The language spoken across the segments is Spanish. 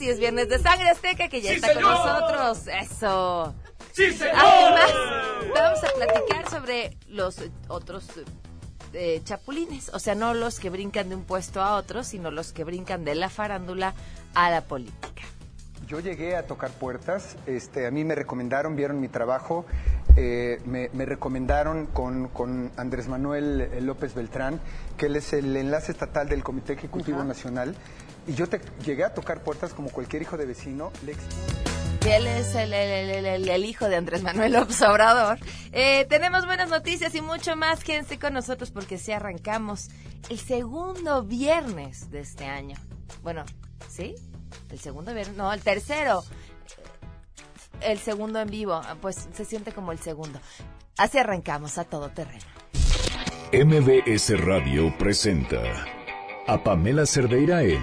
y es viernes de sangre azteca que ya ¡Sí, está con nosotros. Eso. ¡Sí, señor! Además, vamos a platicar sobre los otros eh, chapulines. O sea, no los que brincan de un puesto a otro, sino los que brincan de la farándula a la política. Yo llegué a tocar puertas, este, a mí me recomendaron, vieron mi trabajo, eh, me, me recomendaron con, con Andrés Manuel eh, López Beltrán, que él es el enlace estatal del Comité Ejecutivo Nacional, y yo te- llegué a tocar puertas como cualquier hijo de vecino. Le ex- Y él es el, el- el- el- el hijo de Andrés Manuel López Obrador. Eh, tenemos buenas noticias y mucho más. Quédense con nosotros porque sí arrancamos el segundo viernes de este año. Bueno, ¿sí? El segundo viernes, no, el tercero. El segundo en vivo, Ah, pues se siente como el segundo. Así arrancamos a todo terreno. MBS Radio presenta a Pamela Cerdeira en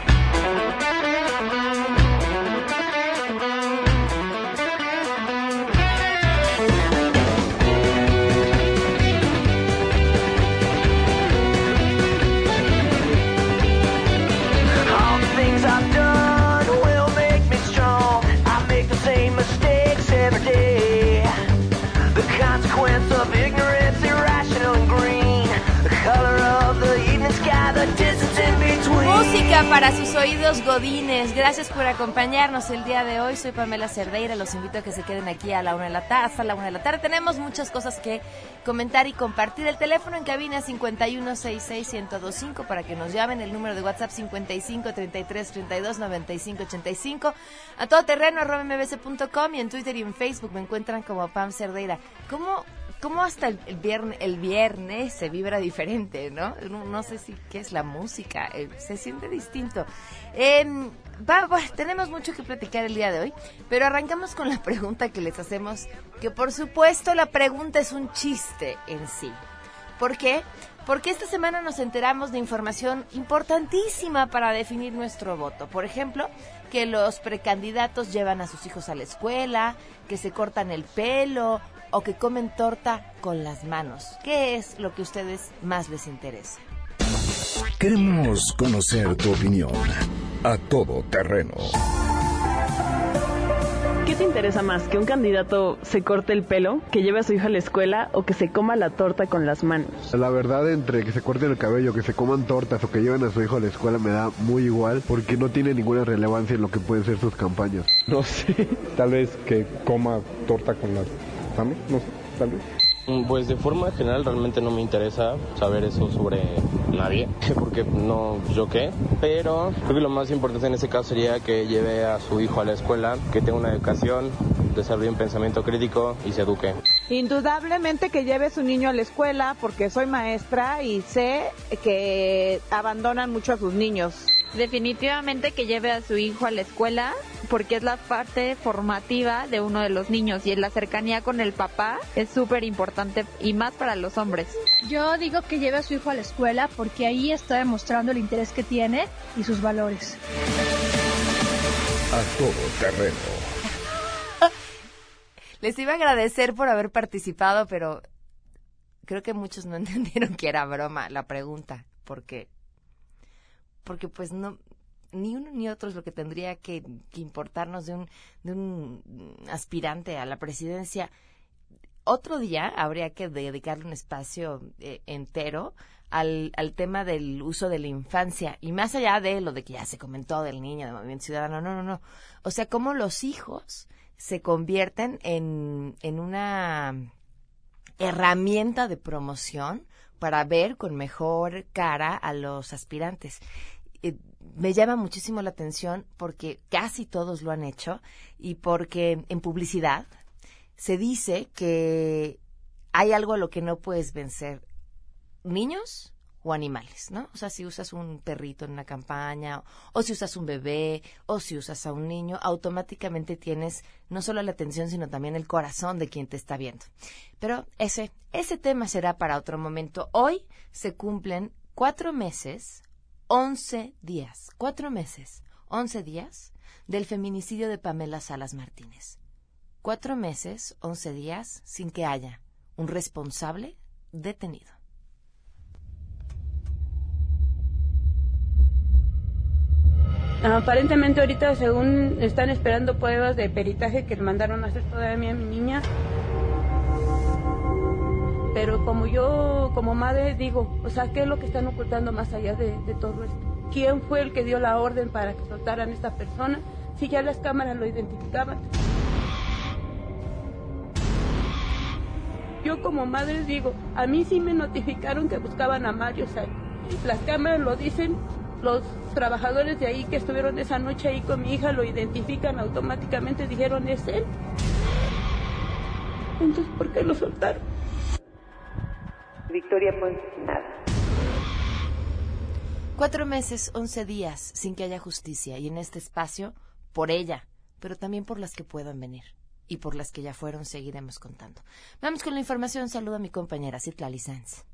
Para sus oídos godines. Gracias por acompañarnos el día de hoy. Soy Pamela Cerdeira. Los invito a que se queden aquí a la una de la tarde, hasta la una de la tarde. Tenemos muchas cosas que comentar y compartir. El teléfono en cabina 5166125 para que nos llamen. El número de WhatsApp 5533329585. A todo terreno mbs.com y en Twitter y en Facebook me encuentran como Pam Cerdeira. ¿Cómo cómo hasta el, viernes, el viernes se vibra diferente, ¿no? No, sé si qué es la música, eh, se siente distinto. Bueno, tenemos mucho que platicar el día de hoy, pero arrancamos con la pregunta que les hacemos, que por supuesto la pregunta es un chiste en sí. ¿Por qué? Porque esta semana nos enteramos de información importantísima para definir nuestro voto. Por ejemplo, que los precandidatos llevan a sus hijos a la escuela, que se cortan el pelo o que comen torta con las manos. ¿Qué es lo que a ustedes más les interesa? Queremos conocer tu opinión. A Todo Terreno. ¿Qué te interesa más? ¿Que un candidato se corte el pelo, que lleve a su hija a la escuela o que se coma la torta con las manos? La verdad, entre que se corten el cabello, que se coman tortas o que lleven a su hijo a la escuela me da muy igual porque no tiene ninguna relevancia en lo que pueden ser sus campañas. No sé, tal vez que coma torta con las manos, no sé, tal vez. Mm, Pues de forma general realmente no me interesa saber eso sobre nadie, porque no yo qué, pero creo que lo más importante en ese caso sería que lleve a su hijo a la escuela, que tenga una educación, desarrolle un pensamiento crítico y se eduque. Indudablemente que lleve su niño a la escuela porque soy maestra y sé que abandonan mucho a sus niños. Definitivamente que lleve a su hijo a la escuela porque es la parte formativa de uno de los niños y la cercanía con el papá es súper importante y más para los hombres. Yo digo que lleve a su hijo a la escuela porque ahí está demostrando el interés que tiene y sus valores. A Todo Terreno. Les iba a agradecer por haber participado, pero creo que muchos no entendieron que era broma la pregunta, porque porque pues no ni uno ni otro es lo que tendría que, que importarnos de un de un aspirante a la presidencia. Otro día habría que dedicarle un espacio eh, entero al, al tema del uso de la infancia y más allá de lo de que ya se comentó del niño de Movimiento Ciudadano, no, no, no. O sea, cómo los hijos se convierten en, en una herramienta de promoción para ver con mejor cara a los aspirantes. Eh, me llama muchísimo la atención porque casi todos lo han hecho y porque en publicidad se dice que hay algo a lo que no puedes vencer. Niños o animales, ¿no? O sea, si usas un perrito en una campaña, o si usas un bebé, o si usas a un niño, automáticamente tienes no solo la atención, sino también el corazón de quien te está viendo. Pero ese, ese tema será para otro momento. Hoy se cumplen cuatro meses, once días, cuatro meses, once días del feminicidio de Pamela Salas Martínez. Cuatro meses, once días sin que haya un responsable detenido. Aparentemente ahorita según están esperando pruebas de peritaje que mandaron a hacer todavía a mi niña. Pero como yo, como madre, digo, o sea, ¿qué es lo que están ocultando más allá de, de todo esto? ¿Quién fue el que dio la orden para que soltaran a esta persona? Si ya las cámaras lo identificaban. Yo como madre digo, a mí sí me notificaron que buscaban a Mario Sáenz. Las cámaras lo dicen, los trabajadores de ahí que estuvieron esa noche ahí con mi hija lo identifican automáticamente, dijeron es él. Entonces, ¿por qué lo soltaron? Victoria pues nada. Cuatro meses, once días sin que haya justicia y en este espacio, por ella, pero también por las que puedan venir y por las que ya fueron, seguiremos contando. Vamos con la información. Saludo a mi compañera Citlali Sanz.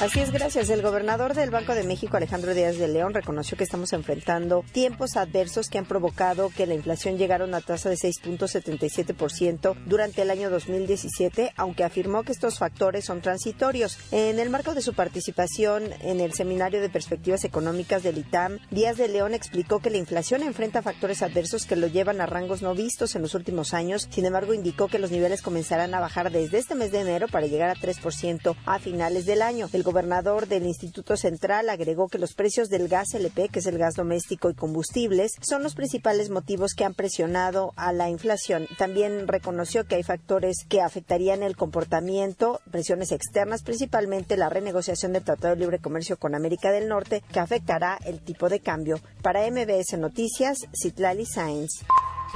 Así es, gracias. El gobernador del Banco de México, Alejandro Díaz de León, reconoció que estamos enfrentando tiempos adversos que han provocado que la inflación llegara a una tasa de 6.77% durante el año 2017, aunque afirmó que estos factores son transitorios. En el marco de su participación en el Seminario de Perspectivas Económicas del ITAM, Díaz de León explicó que la inflación enfrenta factores adversos que lo llevan a rangos no vistos en los últimos años. Sin embargo, indicó que los niveles comenzarán a bajar desde este mes de enero para llegar a 3% a finales del año. El gobernador del Instituto Central agregó que los precios del gas LP, que es el gas doméstico y combustibles, son los principales motivos que han presionado a la inflación. También reconoció que hay factores que afectarían el comportamiento, presiones externas, principalmente la renegociación del Tratado de Libre Comercio con América del Norte, que afectará el tipo de cambio. Para MBS Noticias, Citlali Sáenz.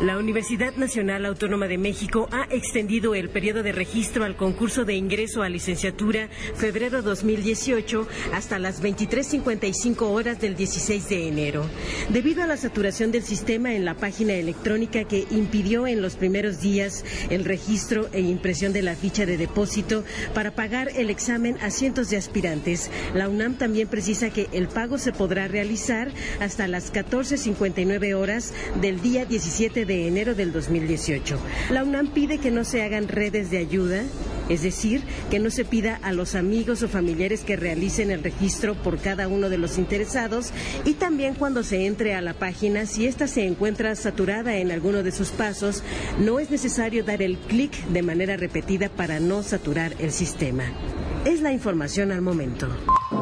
La Universidad Nacional Autónoma de México ha extendido el periodo de registro al concurso de ingreso a licenciatura febrero 2018 hasta las 23.55 horas del 16 de enero. Debido a la saturación del sistema en la página electrónica que impidió en los primeros días el registro e impresión de la ficha de depósito para pagar el examen a cientos de aspirantes, la UNAM también precisa que el pago se podrá realizar hasta las 14.59 horas del día 17 de enero del 2018. La UNAM pide que no se hagan redes de ayuda, es decir, que no se pida a los amigos o familiares que realicen el registro por cada uno de los interesados y también cuando se entre a la página, si ésta se encuentra saturada en alguno de sus pasos, no es necesario dar el clic de manera repetida para no saturar el sistema. Es la información al momento.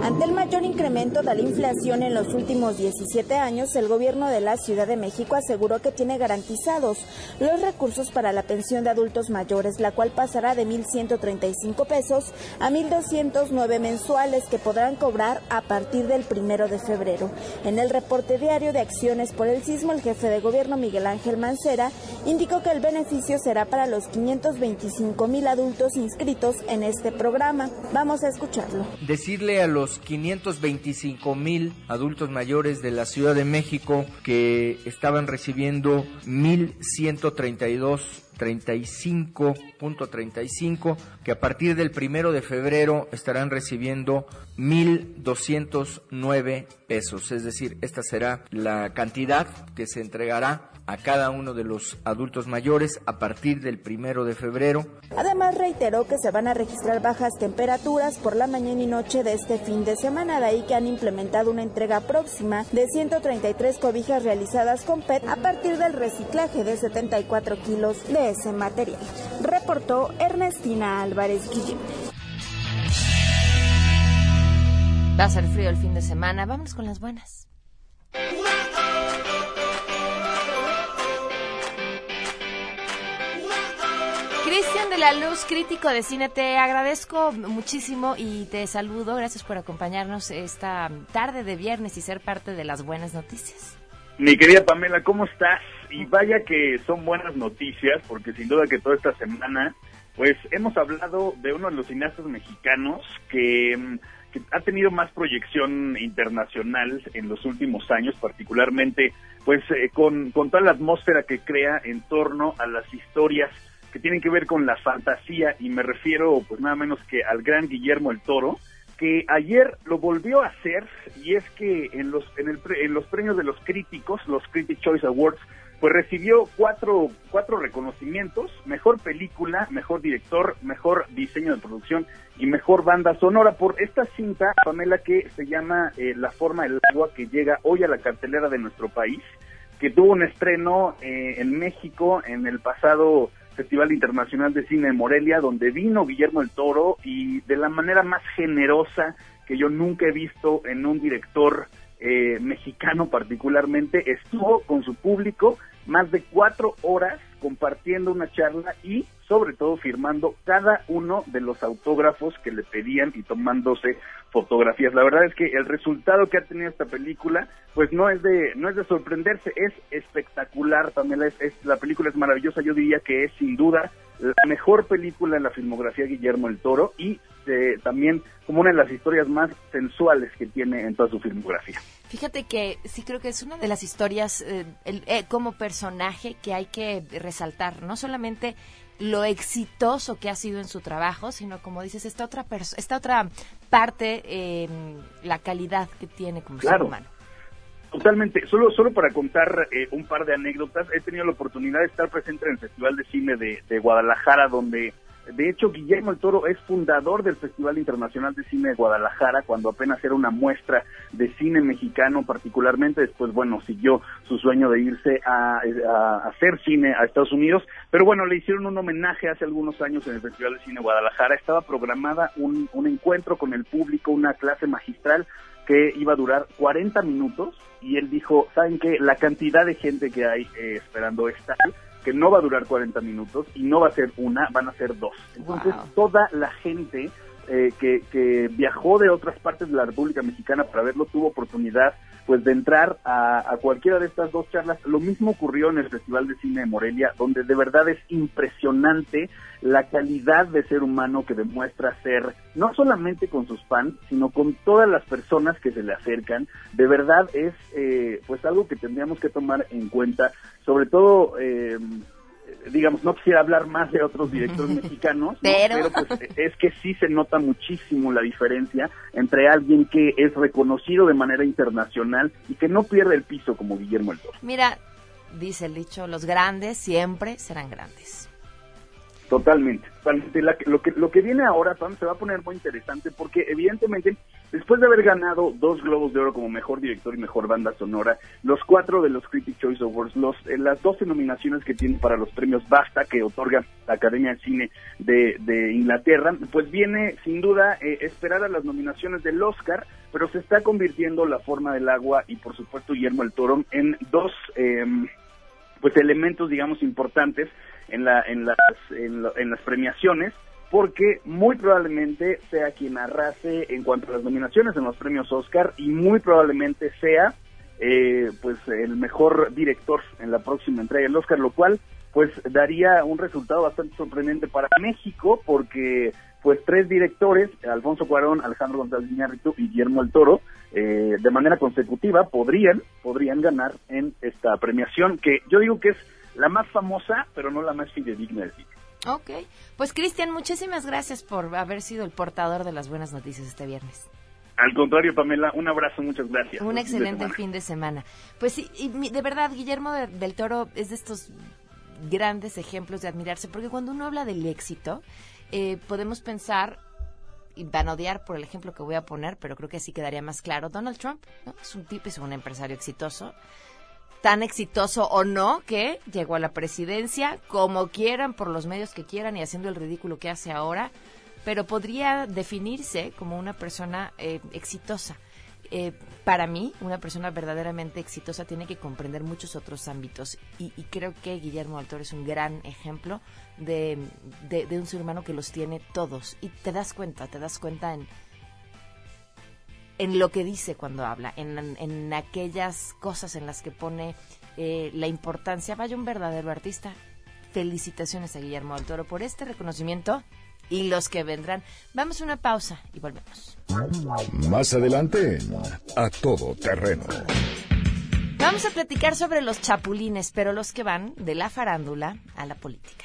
Ante el mayor incremento de la inflación en los últimos 17 años, el gobierno de la Ciudad de México aseguró que tiene garantizados los recursos para la pensión de adultos mayores, la cual pasará de 1.135 pesos a 1.209 mensuales que podrán cobrar a partir del primero de febrero. En el reporte diario de acciones por el sismo, el jefe de gobierno Miguel Ángel Mancera indicó que el beneficio será para los 525 mil adultos inscritos en este programa. Vamos a escucharlo. Decirle a los 525 mil adultos mayores de la Ciudad de México que estaban recibiendo 1.132 35.35 que a partir del primero de febrero estarán recibiendo 1.209 pesos, es decir, esta será la cantidad que se entregará a cada uno de los adultos mayores a partir del primero de febrero. Además reiteró que se van a registrar bajas temperaturas por la mañana y noche de este fin de semana, de ahí que han implementado una entrega próxima de 133 cobijas realizadas con PET a partir del reciclaje de 74 kilos de ese material. Reportó Ernestina Álvarez Guillén. Va a ser frío el fin de semana. Vamos con las buenas. Cristian de la Luz, crítico de cine, te agradezco muchísimo y te saludo. Gracias por acompañarnos esta tarde de viernes y ser parte de las buenas noticias. Mi querida Pamela, ¿cómo estás? Y vaya que son buenas noticias, porque sin duda que toda esta semana, pues hemos hablado de uno de los cineastas mexicanos que, mm, ha tenido más proyección internacional en los últimos años, particularmente pues eh, con, con toda la atmósfera que crea en torno a las historias que tienen que ver con la fantasía, y me refiero pues nada menos que al gran Guillermo el Toro, que ayer lo volvió a hacer y es que en los en, el, en los premios de los críticos, los Critic Choice Awards, pues recibió cuatro, cuatro reconocimientos, mejor película, mejor director, mejor diseño de producción y mejor banda sonora. Por esta cinta, Pamela, que se llama eh, La forma del agua, que llega hoy a la cartelera de nuestro país, que tuvo un estreno eh, en México en el pasado Festival Internacional de Cine de Morelia, donde vino Guillermo el Toro y de la manera más generosa que yo nunca he visto en un director eh, mexicano particularmente, estuvo con su público más de cuatro horas compartiendo una charla y sobre todo firmando cada uno de los autógrafos que le pedían y tomándose fotografías. La verdad es que el resultado que ha tenido esta película, pues no es de no es de sorprenderse, es espectacular. También es, es- la película es maravillosa. Yo diría que es sin duda la mejor película en la filmografía de Guillermo el Toro y eh, también como una de las historias más sensuales que tiene en toda su filmografía. Fíjate que sí creo que es una de las historias eh, el- eh, como personaje que hay que resaltar, no solamente lo exitoso que ha sido en su trabajo, sino como dices, esta otra esta otra parte, eh, la calidad que tiene como ser humano. Totalmente. Solo, solo para contar eh, un par de anécdotas, he tenido la oportunidad de estar presente en el Festival de Cine de, de Guadalajara, donde de hecho Guillermo el Toro es fundador del Festival Internacional de Cine de Guadalajara, cuando apenas era una muestra de cine mexicano particularmente. Después, bueno, siguió su sueño de irse a, hacer cine a Estados Unidos. Pero bueno, le hicieron un homenaje hace algunos años en el Festival de Cine de Guadalajara. Estaba programada un, encuentro con el público, una clase magistral que iba a durar 40 minutos y él dijo, ¿saben qué? La cantidad de gente que hay eh, esperando es tal que no va a durar 40 minutos y no va a ser una, van a ser dos. Entonces, toda la gente eh, que, que viajó de otras partes de la República Mexicana para verlo tuvo oportunidad pues de entrar a, cualquiera de estas dos charlas. Lo mismo ocurrió en el Festival de Cine de Morelia, donde de verdad es impresionante la calidad de ser humano que demuestra ser, no solamente con sus fans, sino con todas las personas que se le acercan. De verdad es eh, pues algo que tendríamos que tomar en cuenta, sobre todo... Eh, digamos, no quisiera hablar más de otros directores mexicanos, ¿no? Pero- pues, es que sí se nota muchísimo la diferencia entre alguien que es reconocido de manera internacional y que no pierde el piso como Guillermo el Toro. Mira, dice el dicho, los grandes siempre serán grandes. Totalmente. totalmente. La que- lo, que, lo que viene ahora, Pam, se va a poner muy interesante porque evidentemente, después de haber ganado dos Globos de Oro como Mejor Director y Mejor Banda Sonora, los cuatro de los Critics Choice Awards, los, eh, las 12 nominaciones que tiene para los premios BAFTA que otorga la Academia de Cine de, Inglaterra, pues viene sin duda eh, las nominaciones del Oscar, pero se está convirtiendo La Forma del Agua y por supuesto Guillermo el Toro en dos... em, pues elementos digamos importantes en la en las en, en las premiaciones porque muy probablemente sea quien arrase en cuanto a las nominaciones en los premios Oscar y muy probablemente sea eh, pues el mejor director en la próxima entrega del Oscar lo cual pues daría un resultado bastante sorprendente para México porque pues tres directores, Alfonso Cuarón, Alejandro González Iñárritu y Guillermo el Toro, eh, de manera consecutiva podrían, podrían ganar en esta premiación que yo digo que es la más famosa, pero no la más fidedigna del cine. Ok, pues Cristian, muchísimas gracias por haber sido el portador de las buenas noticias este viernes. Al contrario, Pamela, un abrazo, muchas gracias. Un Buen fin de excelente semana. fin de semana. Pues sí, y de verdad, Guillermo de- del Toro es de estos grandes ejemplos de admirarse, porque cuando uno habla del éxito, eh, podemos pensar, y van a odiar por el ejemplo que voy a poner, pero creo que así quedaría más claro, Donald Trump, ¿no? Es un tipo, es un empresario exitoso, tan exitoso o no, que llegó a la presidencia como quieran, por los medios que quieran y haciendo el ridículo que hace ahora, pero podría definirse como una persona eh, exitosa. Eh, para mí, una persona verdaderamente exitosa tiene que comprender muchos otros ámbitos y, creo que Guillermo del Toro es un gran ejemplo de, de- de un ser humano que los tiene todos y te das cuenta, te das cuenta en, en lo que dice cuando habla, en, en aquellas cosas en las que pone eh, la importancia. Vaya un verdadero artista. Felicitaciones a Guillermo del Toro por este reconocimiento y los que vendrán. Vamos a una pausa y volvemos. Más adelante A Todo Terreno. Vamos a platicar sobre los chapulines, pero los que van de la farándula a la política.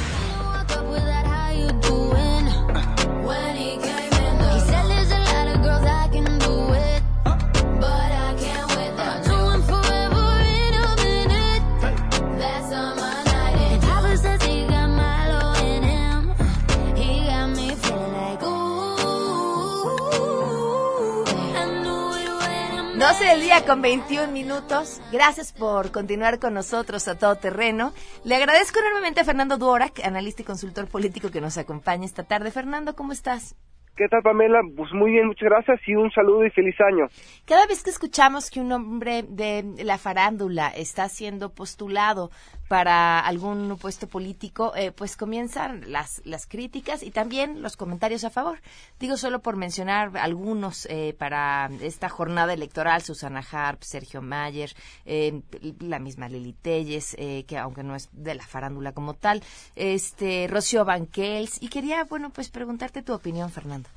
Doce del día con 21 minutos. Gracias por continuar con nosotros a todo terreno. Le agradezco enormemente a Fernando Duorak, analista y consultor político que nos acompaña esta tarde. Fernando, ¿cómo estás? ¿Qué tal, Pamela? Pues muy bien, muchas gracias y un saludo y feliz año. Cada vez que escuchamos que un hombre de la farándula está siendo postulado para algún puesto político, eh, pues comienzan las, las críticas y también los comentarios a favor. Digo solo por mencionar algunos eh, para esta jornada electoral, Susana Harp, Sergio Mayer, eh, la misma Lili Telles, eh, que aunque no es de la farándula como tal, este Rocío Banquels, y quería, bueno, pues preguntarte tu opinión, Fernando.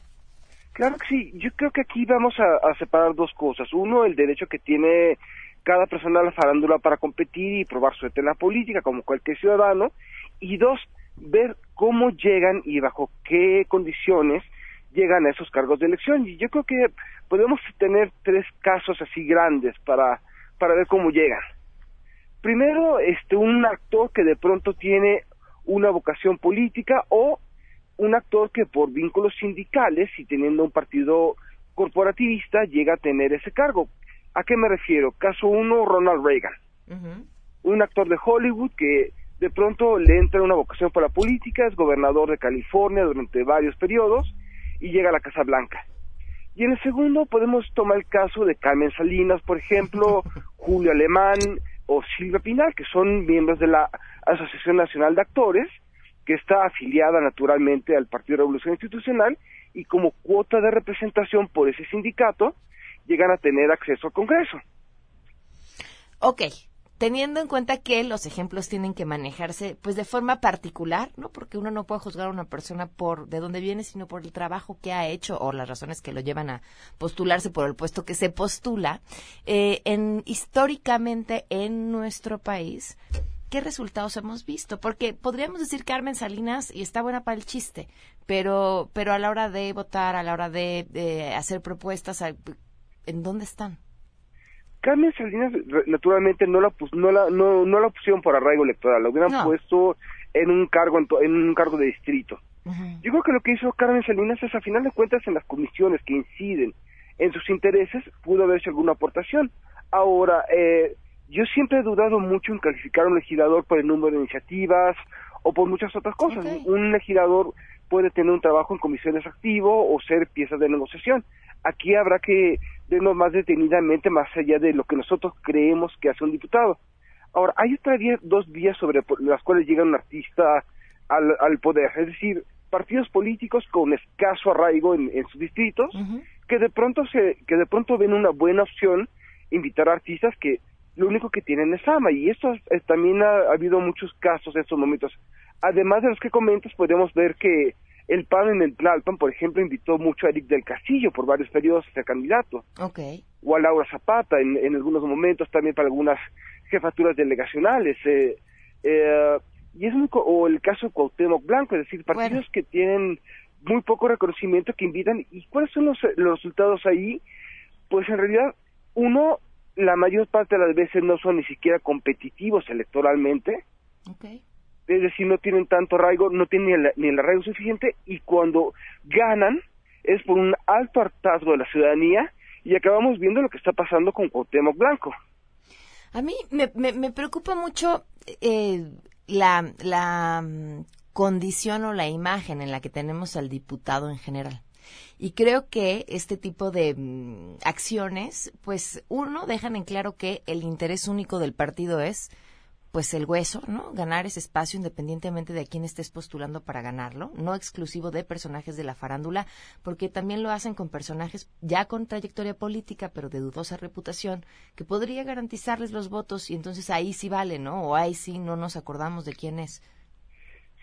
Claro que sí, yo creo que aquí vamos a, a separar dos cosas. Uno, el derecho que tiene cada persona de la farándula para competir y probar suerte en la política, como cualquier ciudadano. Y dos, ver cómo llegan y bajo qué condiciones llegan a esos cargos de elección. Y yo creo que podemos tener tres casos así grandes para, para ver cómo llegan. Primero, este, un actor que de pronto tiene una vocación política o un actor que por vínculos sindicales y teniendo un partido corporativista llega a tener ese cargo. ¿A qué me refiero? Caso uno, Ronald Reagan. Un actor de Hollywood que de pronto le entra una vocación por la política, es gobernador de California durante varios periodos y llega a la Casa Blanca. Y en el segundo podemos tomar el caso de Carmen Salinas, por ejemplo, Julio Alemán o Silvia Pinal, que son miembros de la Asociación Nacional de Actores, que está afiliada naturalmente al Partido de Revolución Institucional y como cuota de representación por ese sindicato llegan a tener acceso al Congreso. Ok, teniendo en cuenta que los ejemplos tienen que manejarse pues de forma particular, ¿no? Porque uno no puede juzgar a una persona por de dónde viene, sino por el trabajo que ha hecho o las razones que lo llevan a postularse por el puesto que se postula. Eh, en históricamente en nuestro país, ¿qué resultados hemos visto? Porque podríamos decir Carmen Salinas y está buena para el chiste, pero pero a la hora de votar, a la hora de, de hacer propuestas, ¿en dónde están? Carmen Salinas naturalmente no la pus, no la no, no la pusieron por arraigo electoral, la hubieran No. puesto en un cargo en, to- en un cargo de distrito. Yo creo que lo que hizo Carmen Salinas es a final de cuentas en las comisiones que inciden en sus intereses pudo haber hecho alguna aportación. Ahora, eh, yo siempre he dudado mucho en calificar a un legislador por el número de iniciativas o por muchas otras cosas. Un legislador puede tener un trabajo en comisiones activo o ser pieza de negociación. Aquí habrá que vernos más detenidamente más allá de lo que nosotros creemos que hace un diputado. Ahora, hay otra vía, dos vías sobre las cuales llega un artista al, al poder, es decir, partidos políticos con escaso arraigo en, en sus distritos, que de pronto se, que de pronto ven una buena opción invitar a artistas que lo único que tienen es fama y esto eh, también ha, ha habido muchos casos en estos momentos. Además de los que comentas, podemos ver que el PAN en el Tlalpan, por ejemplo, invitó mucho a Eric del Castillo por varios periodos a ser candidato. Ok. o a Laura Zapata en, en algunos momentos también para algunas jefaturas delegacionales eh, eh, y es co- o el caso de Cuauhtémoc Blanco es decir partidos que tienen muy poco reconocimiento que invitan y cuáles son los, los resultados ahí pues en realidad uno la mayor parte de las veces no son ni siquiera competitivos electoralmente es decir, no tienen tanto arraigo, no tienen ni el, ni el arraigo suficiente y cuando ganan es por un alto hartazgo de la ciudadanía y acabamos viendo lo que está pasando con Cuauhtémoc Blanco. A mí me, me, preocupa mucho eh, la, la mm, condición o la imagen en la que tenemos al diputado en general. Y creo que este tipo de mm, acciones, pues uno, dejan en claro que el interés único del partido es pues el hueso, ¿no? Ganar ese espacio independientemente de a quién estés postulando para ganarlo, no exclusivo de personajes de la farándula, porque también lo hacen con personajes ya con trayectoria política, pero de dudosa reputación, que podría garantizarles los votos y entonces ahí sí vale, ¿no? O ahí sí no nos acordamos de quién es.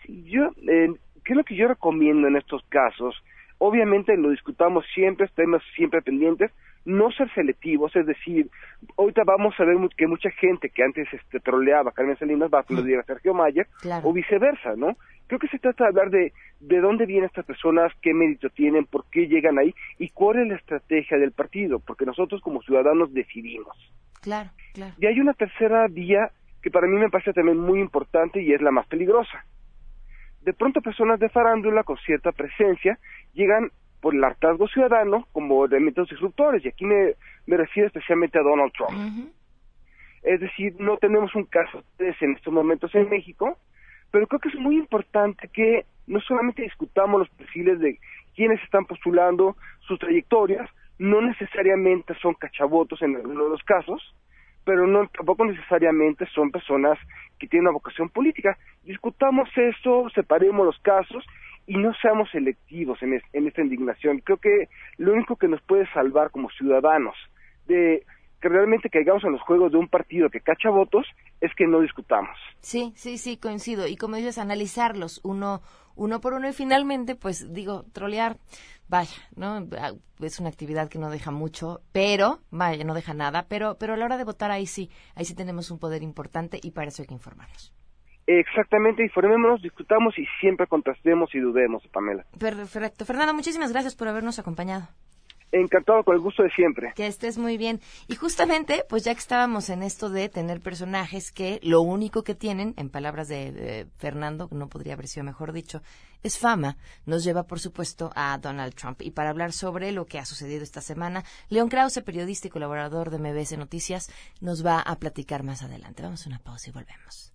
Yo, eh, ¿qué es lo que yo recomiendo en estos casos? Obviamente lo discutamos siempre, estemos siempre pendientes, no ser selectivos, es decir, ahorita vamos a ver que mucha gente que antes este, troleaba a Carmen Salinas va a aplaudir a Sergio Mayer, Claro. o viceversa, ¿no? Creo que se trata de hablar de de dónde vienen estas personas, qué mérito tienen, por qué llegan ahí y cuál es la estrategia del partido, porque nosotros como ciudadanos decidimos. Claro, claro. Y hay una tercera vía que para mí me parece también muy importante y es la más peligrosa. De pronto personas de farándula con cierta presencia llegan por el hartazgo ciudadano como elementos disruptores, y aquí me, me refiero especialmente a Donald Trump. Es decir, no tenemos un caso de ese en estos momentos en México, pero creo que es muy importante que no solamente discutamos los perfiles de quienes están postulando, sus trayectorias, no necesariamente son cachabotos en algunos de los casos, pero no tampoco necesariamente son personas que tienen una vocación política. Discutamos esto, separemos los casos y no seamos selectivos en, es- en esta indignación. Creo que lo único que nos puede salvar como ciudadanos de que realmente caigamos en los juegos de un partido que cacha votos es que no discutamos. Sí, sí, sí, coincido. Y como dices, analizarlos uno, uno por uno y finalmente, pues digo, trolear, vaya, ¿no? Ah, Es una actividad que no deja mucho, pero, vaya, no deja nada, pero, pero a la hora de votar ahí sí, ahí sí tenemos un poder importante y para eso hay que informarnos. Exactamente, informémonos, discutamos y siempre contrastemos y dudemos, Pamela. Perfecto. Fernando, muchísimas gracias por habernos acompañado. Encantado con el gusto de siempre. Que estés muy bien. Y justamente, pues ya que estábamos en esto de tener personajes que lo único que tienen, en palabras de, de Fernando, no podría haber sido mejor dicho, es fama, nos lleva, por supuesto, a Donald Trump. Y para hablar sobre lo que ha sucedido esta semana, León Krause, periodista y colaborador de MBS Noticias, nos va a platicar más adelante. Vamos a una pausa y volvemos.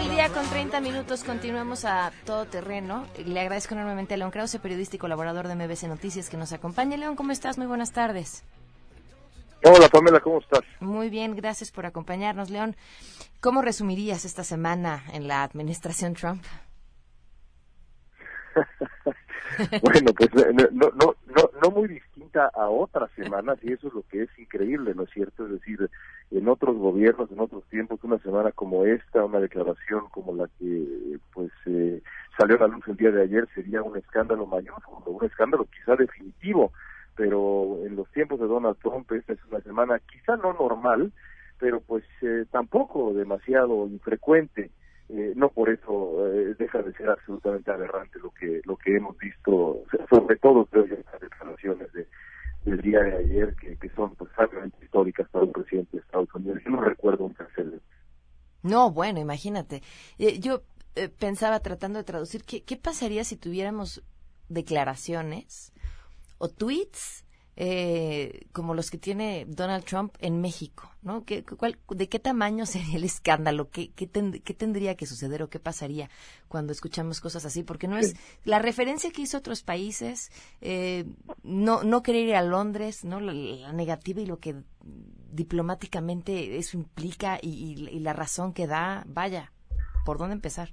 Del día con 30 minutos, continuamos a todo terreno. Le agradezco enormemente a León Krause, periodista y colaborador de MBC Noticias, que nos acompaña. León, ¿cómo estás? Muy buenas tardes. Hola Pamela, ¿cómo estás? Muy bien, gracias por acompañarnos, León. ¿Cómo resumirías esta semana en la administración Trump? bueno, pues eh, no, no, no, no muy distinta a otras semanas y eso es lo que es increíble, ¿no es cierto? Es decir, en otros gobiernos, en otros tiempos, una semana como esta, una declaración como la que pues eh, salió a la luz el día de ayer sería un escándalo mayúsculo, un escándalo quizá definitivo, pero en los tiempos de Donald Trump esta es una semana quizá no normal, pero pues eh, tampoco demasiado infrecuente. Eh, no por eso eh, deja de ser absolutamente aberrante lo que lo que hemos visto, sobre todo creo yo las declaraciones de, del día de ayer que, que son pues históricas para un presidente de Estados Unidos. Yo no recuerdo un precedente. No, bueno, imagínate. Eh, yo eh, pensaba tratando de traducir, ¿qué, ¿qué pasaría si tuviéramos declaraciones o tweets eh, como los que tiene Donald Trump en México? ¿no? ¿Qué, cuál- ¿De qué tamaño sería el escándalo? ¿Qué, qué, ten- qué tendría que suceder o qué pasaría cuando escuchamos cosas así? Porque no es la referencia que hizo otros países, eh, no, no querer ir a Londres, ¿no? la, la negativa y lo que diplomáticamente eso implica y, y- y la razón que da, vaya, ¿por dónde empezar?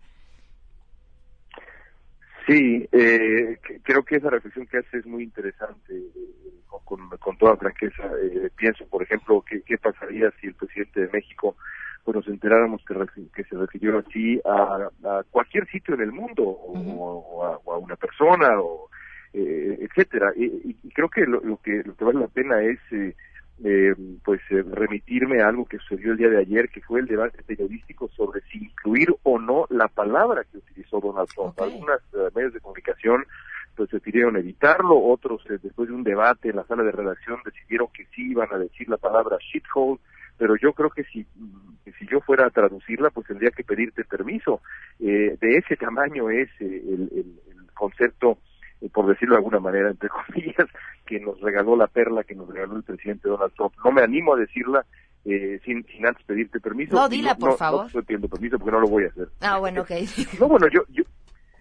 Sí, eh, creo que esa reflexión que hace es muy interesante, eh, con, con- toda franqueza. Eh, pienso, por ejemplo, ¿qué, qué pasaría si el presidente de México pues nos enteráramos que, que se refirió así a, a cualquier sitio en el mundo, o, o a, o a una persona, o eh, etcétera. Y, y- y creo que lo, lo que lo que vale la pena es eh, eh, pues eh, remitirme a algo que sucedió el día de ayer, que fue el debate periodístico sobre si incluir o no la palabra que utilizó Donald Trump. Algunos medios de comunicación pues prefirieron evitarlo, otros eh, después de un debate en la sala de redacción decidieron que sí iban a decir la palabra shithole, pero yo creo que si si yo fuera a traducirla pues tendría que pedirte permiso. Eh, de ese tamaño es eh, el, el- el concepto eh, por decirlo de alguna manera, entre comillas, que nos regaló la perla que nos regaló el presidente Donald Trump. No me animo a decirla eh, sin, sin antes pedirte permiso. No, dila, por no, favor. No estoy pidiendo permiso porque no lo voy a hacer. Ah, bueno, ok. No, bueno, yo, yo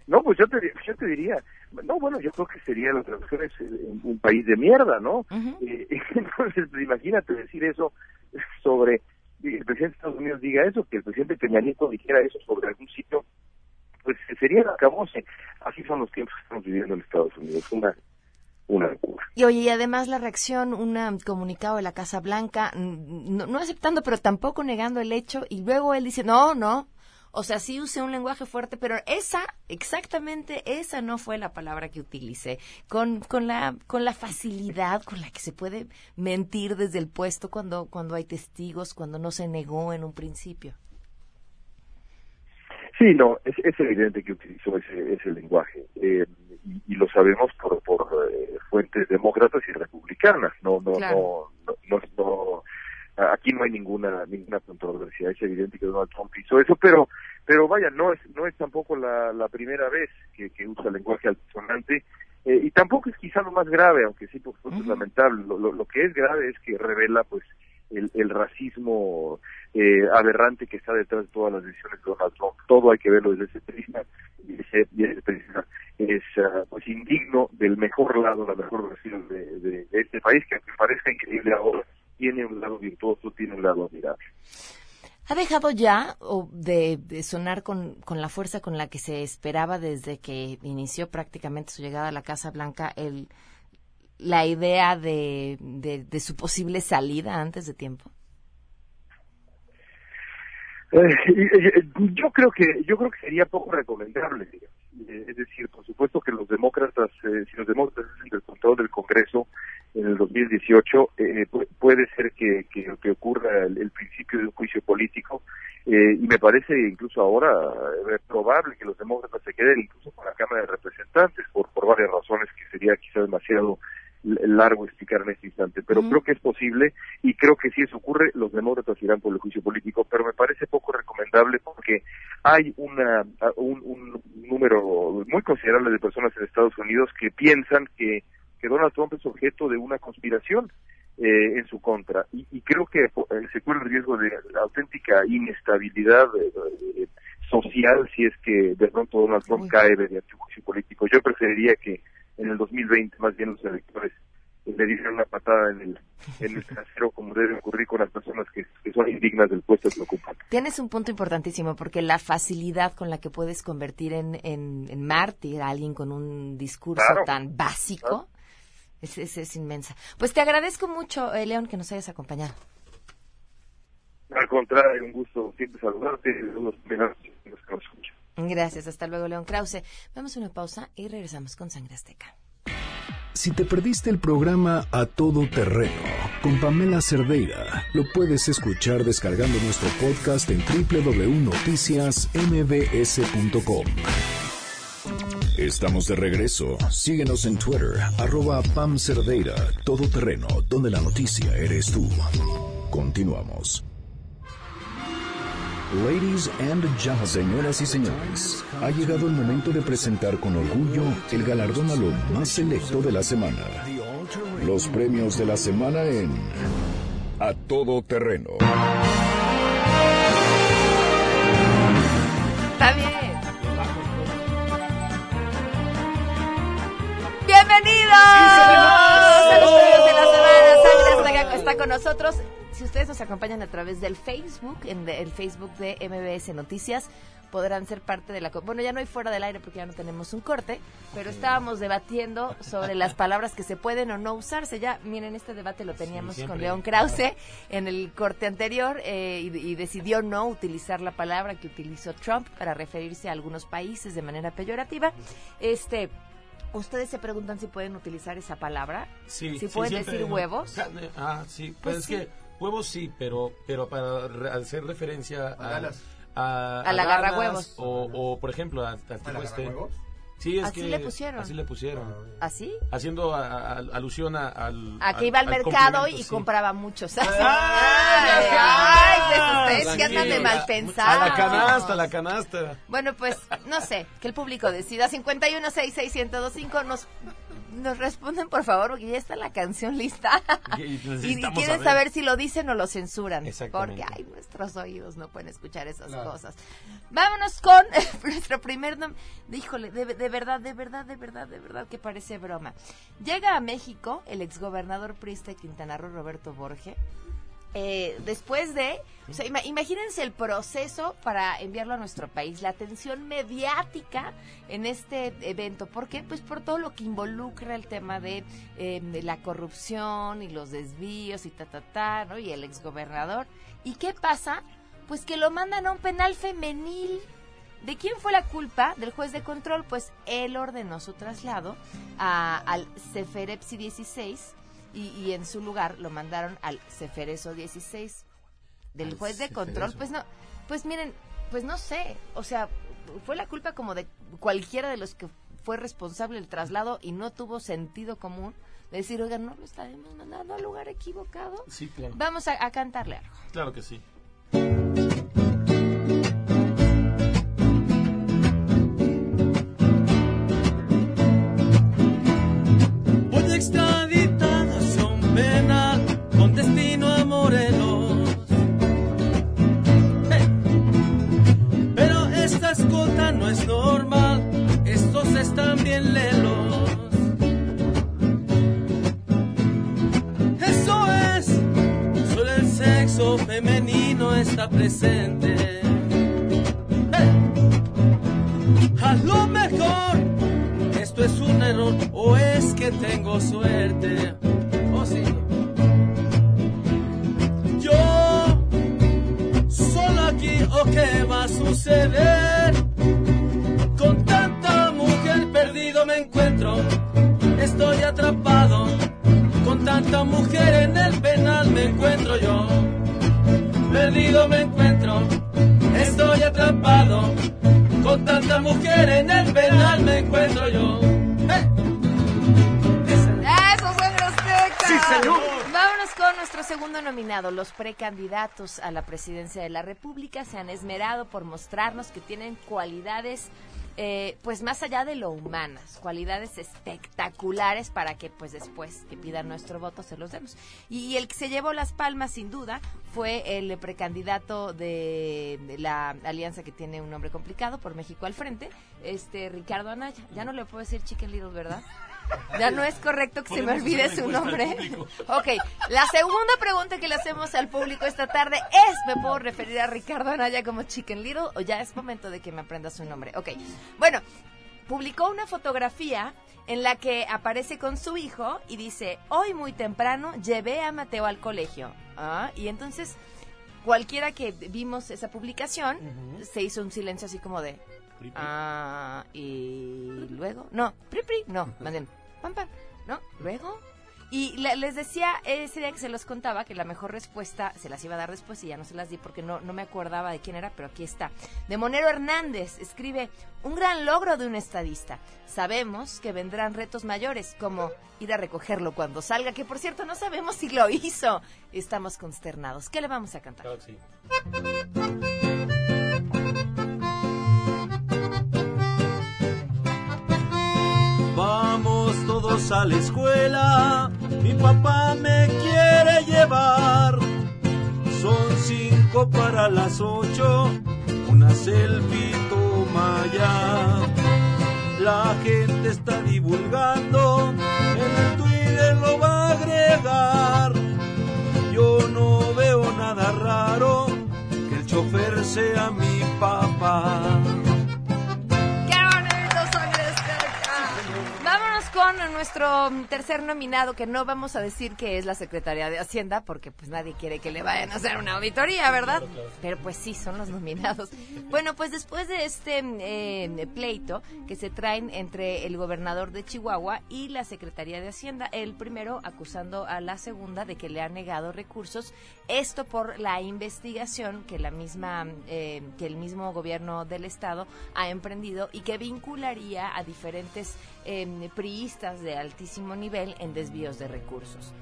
no, pues yo te, yo te diría, no, bueno, yo creo que sería la traducción es eh, un, un país de mierda, ¿no? Eh, entonces, pues, imagínate decir eso sobre, el presidente de Estados Unidos diga eso, que el presidente Peña Nieto dijera eso sobre algún sitio, pues sería acabose. Así son los tiempos que estamos viviendo en Estados Unidos, una, una. Y oye, y además la reacción, un comunicado de la Casa Blanca, no, no aceptando, pero tampoco negando el hecho, y luego él dice, no, no, o sea, sí usé un lenguaje fuerte, pero esa, exactamente esa no fue la palabra que utilicé. Con, con, la, con la facilidad con la que se puede mentir desde el puesto cuando, cuando hay testigos, cuando no se negó en un principio. Sí, no, es, es evidente que utilizó ese, ese lenguaje eh, y, y lo sabemos por, por eh, fuentes demócratas y republicanas. No, no, Claro. no, no, no, no- aquí no hay ninguna ninguna controversia. Es evidente que Donald Trump hizo eso, pero pero vaya, no es no es tampoco la, la primera vez que, que usa lenguaje altisonante eh, y tampoco es quizá lo más grave, aunque sí por supuesto es lamentable. Lo, lo, lo que es grave es que revela pues el, el racismo eh, aberrante que está detrás de todas las decisiones de Donald Trump. Todo hay que verlo desde ese prisma y ese, y ese prisma es ah, pues indigno del mejor lado, la mejor versión de, este país que aunque parezca increíble ahora, tiene un lado virtuoso, tiene un lado admirable. ¿Ha dejado ya de, sonar con, con la fuerza con la que se esperaba desde que inició prácticamente su llegada a la Casa Blanca el, la idea de, de, de su posible salida antes de tiempo? Eh, yo creo que yo creo que sería poco recomendable digamos. Eh, es decir por supuesto que los demócratas eh, si los demócratas hacen el control del Congreso en el 2018 eh, pu- puede ser que, que, ocurra el, el principio de un juicio político eh, y me parece incluso ahora probable que los demócratas se queden incluso con la Cámara de Representantes por por varias razones que sería quizá demasiado largo explicar en este instante, pero creo que es posible y creo que si eso ocurre, los demócratas irán por el juicio político, pero me parece poco recomendable porque hay una, un, un número muy considerable de personas en Estados Unidos que piensan que, que Donald Trump es objeto de una conspiración eh, en su contra. Y, y creo que eh, se corre el riesgo de la auténtica inestabilidad eh, eh, social si es que de pronto Donald Trump cae mediante un juicio político. Yo preferiría que en el 2020 más bien los electores eh, le dicen una patada en el, en el trasero como debe ocurrir con las personas que, que son indignas del puesto que ocupan. Tienes un punto importantísimo porque la facilidad con la que puedes convertir en, en, en mártir a alguien con un discurso Claro. tan básico es, es, es inmensa. Pues te agradezco mucho, eh, León, que nos hayas acompañado. Al contrario, un gusto siempre saludarte y los que nos escuchan. Gracias, hasta luego, León Krause. Vamos a una pausa y regresamos con Sangre Azteca. Si te perdiste el programa A Todo Terreno con Pamela Cerdeira, lo puedes escuchar descargando nuestro podcast en www.noticiasmbs.com. Estamos de regreso. Síguenos en Twitter, arroba Pam Cerdeira, Todo Terreno, donde la noticia eres tú. Continuamos. Ladies and gentlemen, señoras y señores, ha llegado el momento de presentar con orgullo el galardón a lo más selecto de la semana. Los premios de la semana en A Todo Terreno. Está bien. ¡Bienvenidos! a los premios de la semana. Sangre Azteca está con nosotros. Si ustedes nos acompañan a través del Facebook, en el Facebook de MBS Noticias, podrán ser parte de la... Bueno, ya no hay fuera del aire porque ya no tenemos un corte, pero estábamos debatiendo sobre las palabras que se pueden o no usarse. Ya, miren, este debate lo teníamos con León Krause en el corte anterior eh, y, y decidió no utilizar la palabra que utilizó Trump para referirse a algunos países de manera peyorativa. Este... ¿Ustedes se preguntan si pueden utilizar esa palabra? Sí, si sí, pueden siempre- decir huevos. Ah, sí. Pues, Pues es que huevos sí, pero pero para re- hacer referencia a, galas. a, A la ganas garrahuevos. O, o, por ejemplo, a, a tipo este. Sí, es Así que le pusieron. Así le pusieron. ¿Así? Haciendo a- a- alusión a- al. A que iba al, mercado complemento, y sí. compraba muchos. Ay, Ah, pues ustedes que andan de mal pensados. A la canasta, a la canasta. Bueno, pues, no sé, que el público decida. 5166125 nos nos responden, por favor, porque ya está la canción lista. Y- quieren saber. saber si lo dicen o lo censuran. Exactamente. Porque, ay, nuestros oídos no pueden escuchar esas Claro. cosas. Vámonos con nuestro primer nombre. Híjole, de, de verdad, de verdad, de verdad, de verdad que parece broma. Llega a México el exgobernador priista de Quintana Roo, Roberto Borge. Eh, después de, o sea, ima- imagínense el proceso para enviarlo a nuestro país, la atención mediática en este evento. ¿Por qué? Pues por todo lo que involucra el tema de, eh, de la corrupción y los desvíos y ta, ta, ta, ¿no? Y el exgobernador. ¿Y qué pasa? Pues que lo mandan a un penal femenil. ¿De quién fue la culpa? Del juez de control. Pues él ordenó su traslado al Ceferepsi 16 y, y en su lugar lo mandaron al Cefereso 16 del Al juez de control. Pues no, pues miren, pues no sé, o sea, fue la culpa como de cualquiera de los que fue responsable del traslado y no tuvo sentido común de decir, oigan, no lo estaremos mandando al lugar equivocado. Sí, claro. Vamos a, a cantarle algo. Claro que sí. A la presidencia de la República se han esmerado por mostrarnos que tienen cualidades, eh, pues más allá de lo humanas, cualidades espectaculares para que, pues después que pidan nuestro voto, se los demos. Y el que se llevó las palmas, sin duda, fue el precandidato de la alianza que tiene un nombre complicado, por México al frente, este Ricardo Anaya. Ya no le puedo decir Chicken Little, ¿verdad? Ya no es correcto que se me olvide su nombre. Ok, la segunda pregunta que le hacemos al público esta tarde es, ¿me puedo referir a Ricardo Anaya como Chicken Little o ya es momento de que me aprenda su nombre? Ok, bueno, publicó una fotografía en la que aparece con su hijo y dice, hoy muy temprano llevé a Mateo al colegio. Ah, y entonces cualquiera que vimos esa publicación se hizo un silencio así como de... Ah, y luego, no, pri pri, no, más bien, pam pam, no, luego. Y le- les decía ese día que se los contaba que la mejor respuesta, se las iba a dar después y ya no se las di porque no, no me acordaba de quién era, pero aquí está. De Monero Hernández escribe, un gran logro de un estadista. Sabemos que vendrán retos mayores, como ir a recogerlo cuando salga, que por cierto no sabemos si lo hizo. Estamos consternados. ¿Qué le vamos a cantar? Claro sí. Todos a la escuela, mi papá me quiere llevar. Son cinco para las ocho, una selfie toma ya. La gente está divulgando, en el Twitter lo va a agregar. Yo no veo nada raro, que el chofer sea mi papá. Nuestro tercer nominado, que no vamos a decir que es la Secretaría de Hacienda, porque pues nadie quiere que le vayan a hacer una auditoría, ¿verdad? Pero pues sí, son los nominados. Bueno, pues después de este eh, pleito que se traen entre el gobernador de Chihuahua y la Secretaría de Hacienda, el primero acusando a la segunda de que le ha negado recursos, esto por la investigación que la misma, eh, que el mismo gobierno del estado ha emprendido y que vincularía a diferentes eh, priistas de altísimo nivel en desvíos de recursos.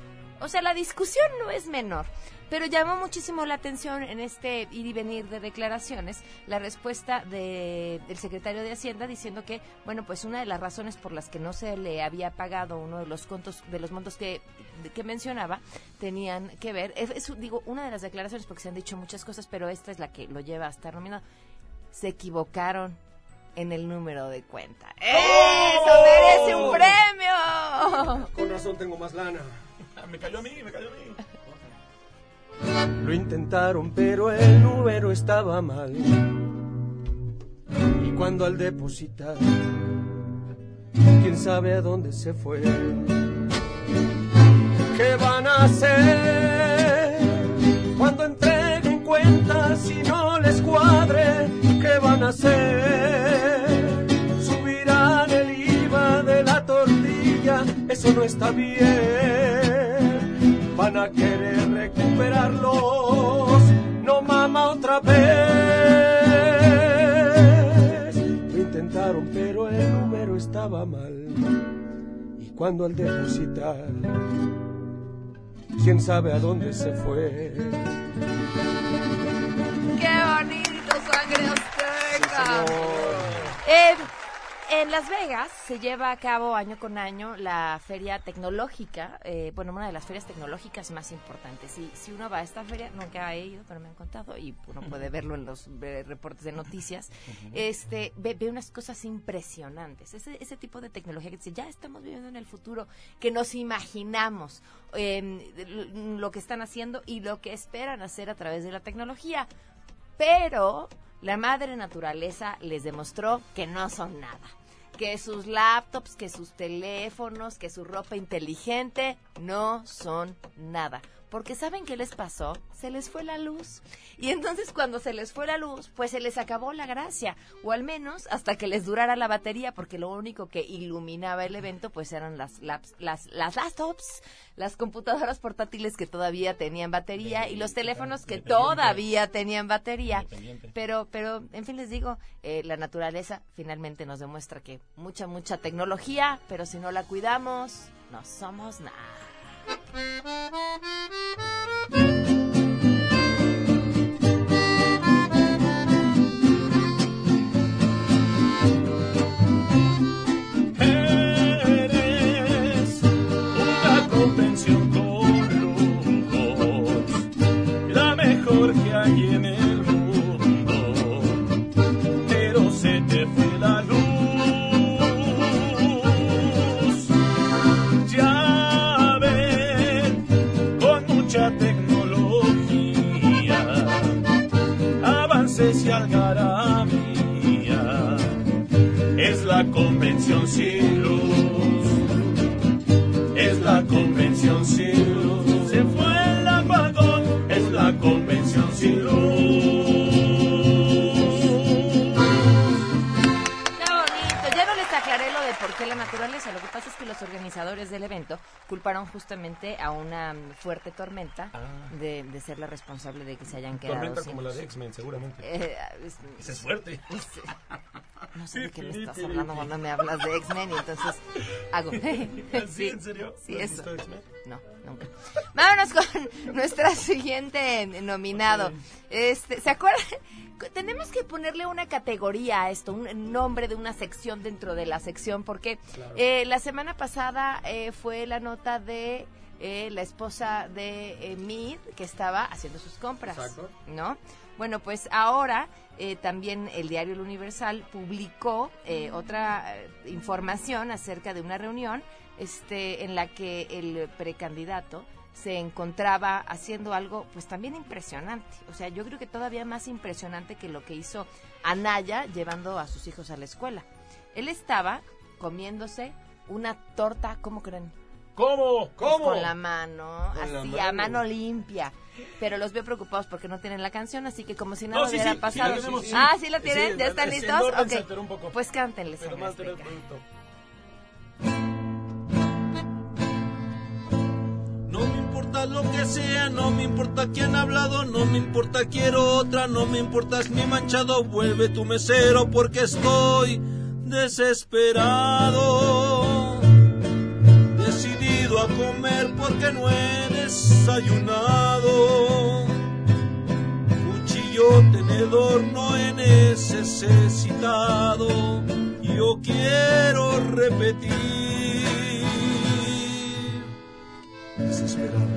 O sea, la discusión no es menor. Pero llamó muchísimo la atención en este ir y venir de declaraciones la respuesta de- del secretario de Hacienda diciendo que, bueno, pues una de las razones por las que no se le había pagado uno de los contos, de los montos que, que mencionaba, tenían que ver, es, es, digo, una de las declaraciones porque se han dicho muchas cosas, pero esta es la que lo lleva a estar nominado. Se equivocaron en el número de cuenta. ¡Eso merece un premio! Con razón tengo más lana. Me cayó a mí, me cayó a mí. Lo intentaron, pero el número estaba mal. Y cuando al depositar, quién sabe a dónde se fue. ¿Qué van a hacer cuando entreguen cuentas y no les cuadre? ¿Qué van a hacer? Subirán el IVA de la tortilla, eso no está bien. Van a querer recuperarlos, no mama otra vez. Lo intentaron, pero el número estaba mal. Y cuando al depositar, quién sabe a dónde se fue. ¡Qué bonito, sangre azteca! Eh, en Las Vegas se lleva a cabo año con año la feria tecnológica, eh, bueno, una de las ferias tecnológicas más importantes. Y si uno va a esta feria, nunca he ido, pero me han contado, y uno puede verlo en los reportes de noticias, este ve, ve unas cosas impresionantes. Ese, ese tipo de tecnología que dice, ya estamos viviendo en el futuro, que nos imaginamos eh, lo que están haciendo y lo que esperan hacer a través de la tecnología. Pero la madre naturaleza les demostró que no son nada. Que sus laptops, que sus teléfonos, que su ropa inteligente no son nada. Porque ¿saben qué les pasó? Se les fue la luz. Y entonces cuando se les fue la luz, pues se les acabó la gracia. O al menos hasta que les durara la batería, porque lo único que iluminaba el evento, pues eran las, laps- las, las laptops, las computadoras portátiles que todavía tenían batería y los teléfonos que todavía tenían batería. Pero, pero, en fin, les digo, eh, la naturaleza finalmente nos demuestra que mucha, mucha tecnología, pero si no la cuidamos, no somos nada. Thank you. Luz. Es la convención sin luz. Se fue el apagón. Es la convención sin luz. Qué bonito. Ya no les aclaré lo de por qué la naturaleza. Lo que pasa es que los organizadores del evento culparon justamente a una mm, fuerte tormenta de, de ser la responsable de que se hayan quedado Tormenta sin como la de X-Men, seguramente. Eh, es- Esa es fuerte. es- no sé de qué me estás hablando cuando me hablas de X-Men y entonces hago. ¿Sí, en serio? Sí, ¿No has eso. No, nunca. Vámonos con nuestra siguiente nominado. Este, ¿se acuerdan? Tenemos que ponerle una categoría a esto, un nombre de una sección dentro de la sección, porque Claro. eh, la semana pasada eh, fue la nota de eh, la esposa de eh, Mid que estaba haciendo sus compras, Exacto. ¿no? Bueno, pues ahora eh, también el diario El Universal publicó eh, otra eh, información acerca de una reunión este, en la que el precandidato se encontraba haciendo algo pues también impresionante. O sea, yo creo que todavía más impresionante que lo que hizo Anaya llevando a sus hijos a la escuela. Él estaba comiéndose una torta, ¿cómo creen? ¿Cómo? Pues ¿Cómo? con la mano, Con la así, a mano. limpia. Pero los veo preocupados porque no tienen la canción, así que como si nada No, sí, hubiera sí, pasado. tenemos. Ah, ¿sí la tienen? ¿Ya están listos? orden Ok. se alteró un poco. Pues cántenles. Pero más producto. No me importa lo que sea, no me importa quién ha hablado, no me importa quiero otra, no me importas mi manchado, vuelve tu mesero porque estoy desesperado, a comer porque no he desayunado. Cuchillo, tenedor no he necesitado. Yo quiero repetir. Desesperado.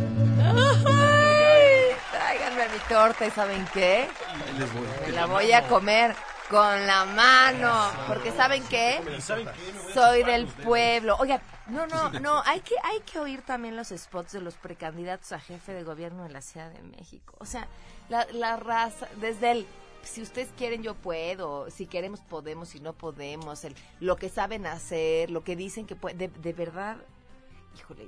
Ay, tráiganme mi torta y ¿saben qué? Me la voy a comer con la mano, porque ¿saben qué? Soy del pueblo. Oiga, no, no, no, hay que, hay que oír también los spots de los precandidatos a jefe de gobierno de la Ciudad de México. O sea, la, la raza, desde el si ustedes quieren yo puedo, si queremos podemos, si no podemos, el, lo que saben hacer, lo que dicen que pueden, de, de verdad, híjole,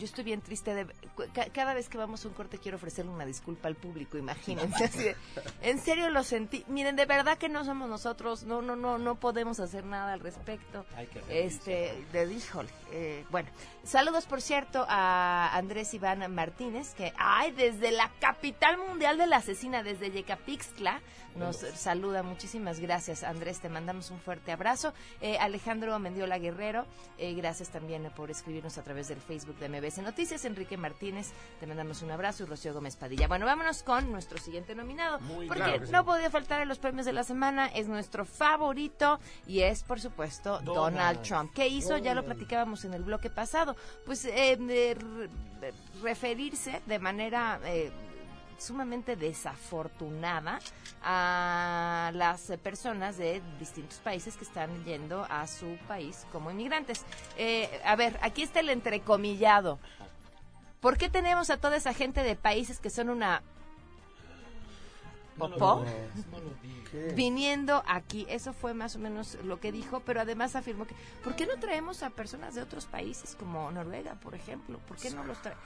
yo estoy bien triste de ca- cada vez que vamos a un corte quiero ofrecerle una disculpa al público, imagínense. así de, en serio lo sentí. Miren, de verdad que no somos nosotros, no no no no podemos hacer nada al respecto. Hay que Este, de híjole. eh, bueno, saludos por cierto a Andrés Iván Martínez que ay, desde la capital mundial de la asesina desde Yecapixtla nos saluda. Muchísimas gracias, Andrés. Te mandamos un fuerte abrazo. Eh, Alejandro Mendiola Guerrero, eh, gracias también por escribirnos a través del Facebook de MBC Noticias. Enrique Martínez, te mandamos un abrazo. Y Rocío Gómez Padilla. Bueno, vámonos con nuestro siguiente nominado. porque claro que sí. no podía faltar en los premios de la semana. Es nuestro favorito y es, por supuesto, Donald, Donald. Trump. ¿Qué hizo? Ya lo platicábamos en el bloque pasado. Pues eh, referirse de manera. eh, sumamente desafortunada a las personas de distintos países que están yendo a su país como inmigrantes. Eh, a ver, aquí está el entrecomillado. ¿Por qué tenemos a toda esa gente de países que son una popó viniendo aquí? Eso fue más o menos lo que dijo, pero además afirmó que ¿por qué no traemos a personas de otros países como Noruega, por ejemplo? ¿Por qué no los traemos?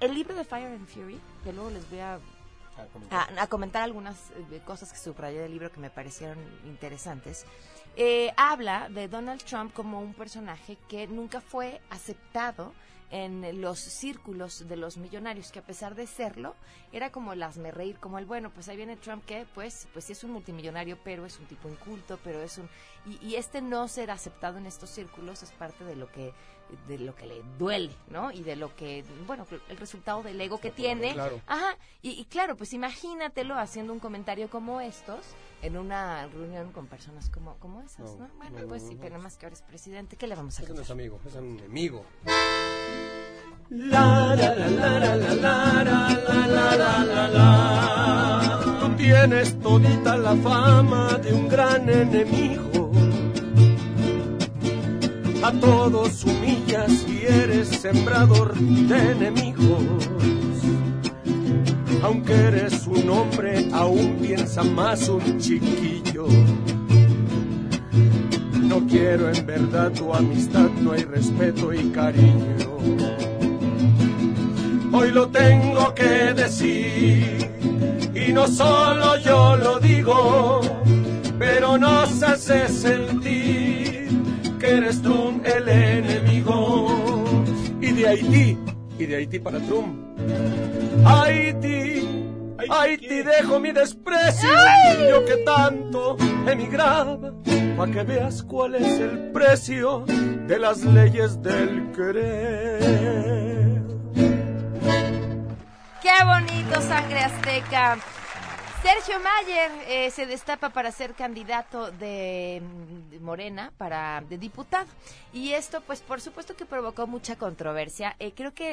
El libro de Fire and Fury, que luego les voy a a, a comentar algunas eh, cosas que subrayé del libro que me parecieron interesantes. Eh, habla de Donald Trump como un personaje que nunca fue aceptado en los círculos de los millonarios, que a pesar de serlo, era como el hazme reír, como el bueno, pues ahí viene Trump que pues, pues sí es un multimillonario, pero es un tipo inculto, pero es un... Y, y este no ser aceptado en estos círculos es parte de lo que de lo que le duele, ¿no? Y de lo que, bueno, el resultado del ego que tiene. claro. Ajá, y, y claro, pues imagínatelo haciendo un comentario como estos en una reunión con personas como, como esas, ¿no? No, Bueno, no, pues no, sí, no. pero nada más que ahora es presidente, ¿qué le vamos a hacer? es amigo, es un enemigo. La, la, la, la, la, la, la, la, la, la, la, la. Tú tienes todita la fama de un gran enemigo. A todos humillas y eres sembrador de enemigos. Aunque eres un hombre, aún piensa más un chiquillo. No quiero en verdad tu amistad, no hay respeto y cariño. Hoy lo tengo que decir y no solo yo lo digo, pero nos hace sentir que eres tú el enemigo. Y de Haití, y de Haití para Trump. Haití, Haití dejo mi desprecio, yo que tanto emigraba, para que veas cuál es el precio de las leyes del querer. ¡Qué bonito, sangre azteca! Sergio Mayer eh, se destapa para ser candidato de, de Morena para de diputado y esto pues por supuesto que provocó mucha controversia. Eh, creo que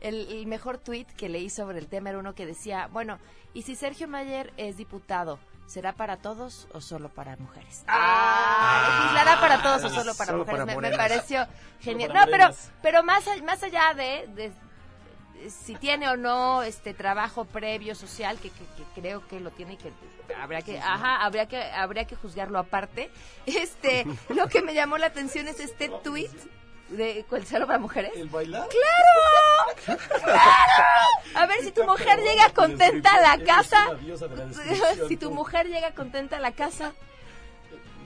el, el mejor tuit que leí sobre el tema era uno que decía, bueno, ¿y si Sergio Mayer es diputado? ¿Será para todos o solo para mujeres? Ah, ¿Legislará para todos o solo para Solo mujeres? para me, pareció genial. No, pero, pero más, más allá de, de- si tiene o no este trabajo previo social que, que- que creo que lo tiene y que habrá que ajá habría que habría que juzgarlo aparte. Este lo que me llamó la atención es este tweet de ¿cuál solo para mujeres. ¿El bailar? claro claro a ver si tu mujer llega contenta a la casa. si tu mujer llega contenta a la casa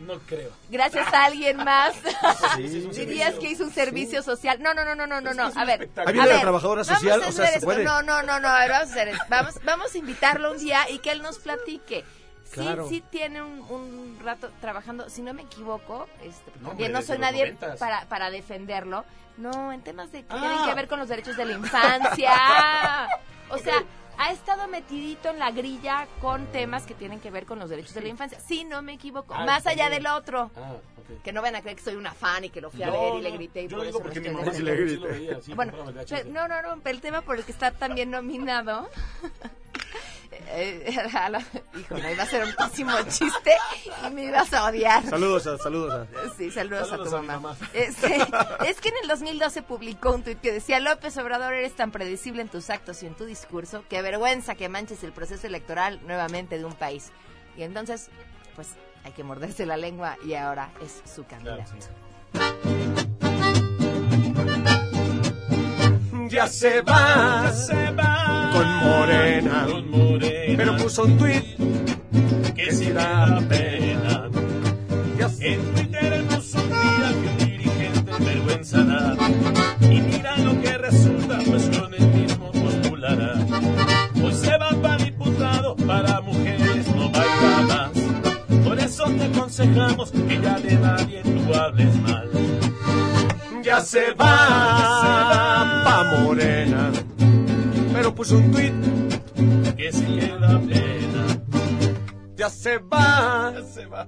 No creo. gracias a alguien más Sí, dirías que hizo un servicio social no no no no no no no a ver a la ver, trabajadora vamos social, a o sea, hacer se esto. puede. No, no, no, no, a ver, vamos a hacer esto. Vamos, vamos a invitarlo un día y que él nos platique. Claro. sí, sí tiene un, un rato trabajando, si no me equivoco, este, No, hombre, soy nadie para, para defenderlo. No, en temas de que Ah. tienen que ver con los derechos de la infancia. o sea, ha estado metidito en la grilla con temas que tienen que ver con los derechos de la infancia. Sí, no me equivoco. Ah, Más allá del otro. Ah, ok. Que no van a creer que soy una fan y que lo fui a No, ver y le grité y yo por lo digo eso porque no mi mamá sí le grité. Bueno, no, no, no, el tema por el que está también nominado. eh, híjole, iba a ser un pésimo chiste y me ibas a odiar. Saludos a, saludos a. Sí, saludos, Saludos a tu mamá. mamá. Este, es que en el 2012 publicó un tuit que decía, López Obrador, eres tan predecible en tus actos y en tu discurso, que vergüenza que manches el proceso electoral nuevamente de un país. Y entonces, pues hay que morderse la lengua y ahora es su candidato. Ya se va, con Morena, pero puso un tweet que sí da pena. En Twitter él puso un día que un dirigente vergüenza da. Y mira lo que resulta, pues con el mismo postulará. Hoy se va para diputado, para mujeres no baila más. Por eso te aconsejamos que ya de nadie tú hables mal. Ya se va, un tweet Que sí que da pena. ya se va. Ya se va.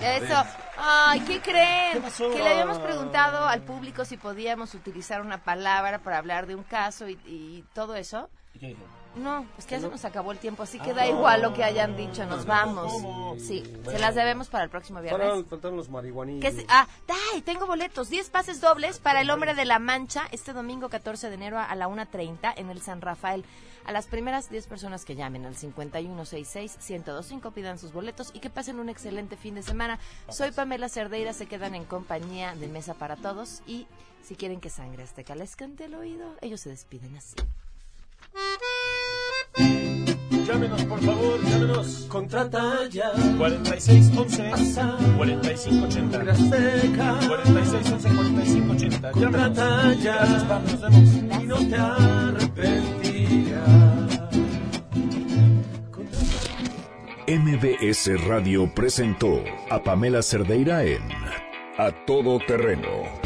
Eso. Ay, ¿qué creen? ¿Qué pasó? Que le habíamos preguntado al público si podíamos utilizar una palabra para hablar de un caso y, y todo eso. No, pues que ya se nos acabó el tiempo, así que da igual lo que hayan dicho, nos vamos. Sí, se las debemos para el próximo viernes. Faltaron, los marihuanillos. Que se- ah, ¡ay! Tengo boletos. 10 pases dobles para el Hombre de la Mancha este domingo 14 de enero a la 1.30 en el San Rafael. A las primeras 10 personas que llamen al 5166-1025 pidan sus boletos y que pasen un excelente fin de semana. Soy Pamela Cerdeira, se quedan en compañía de Mesa para Todos y si quieren que Sangre Azteca les cante el oído, ellos se despiden así. Llámenos, por favor, llámenos. Contrata ya. 4611 4580 Azteca. 4611 4580 Contrata ya. Gracias, Pam, nos vemos. Y no te arrepentirás. MBS Radio presentó a Pamela Cerdeira en A Todo Terreno.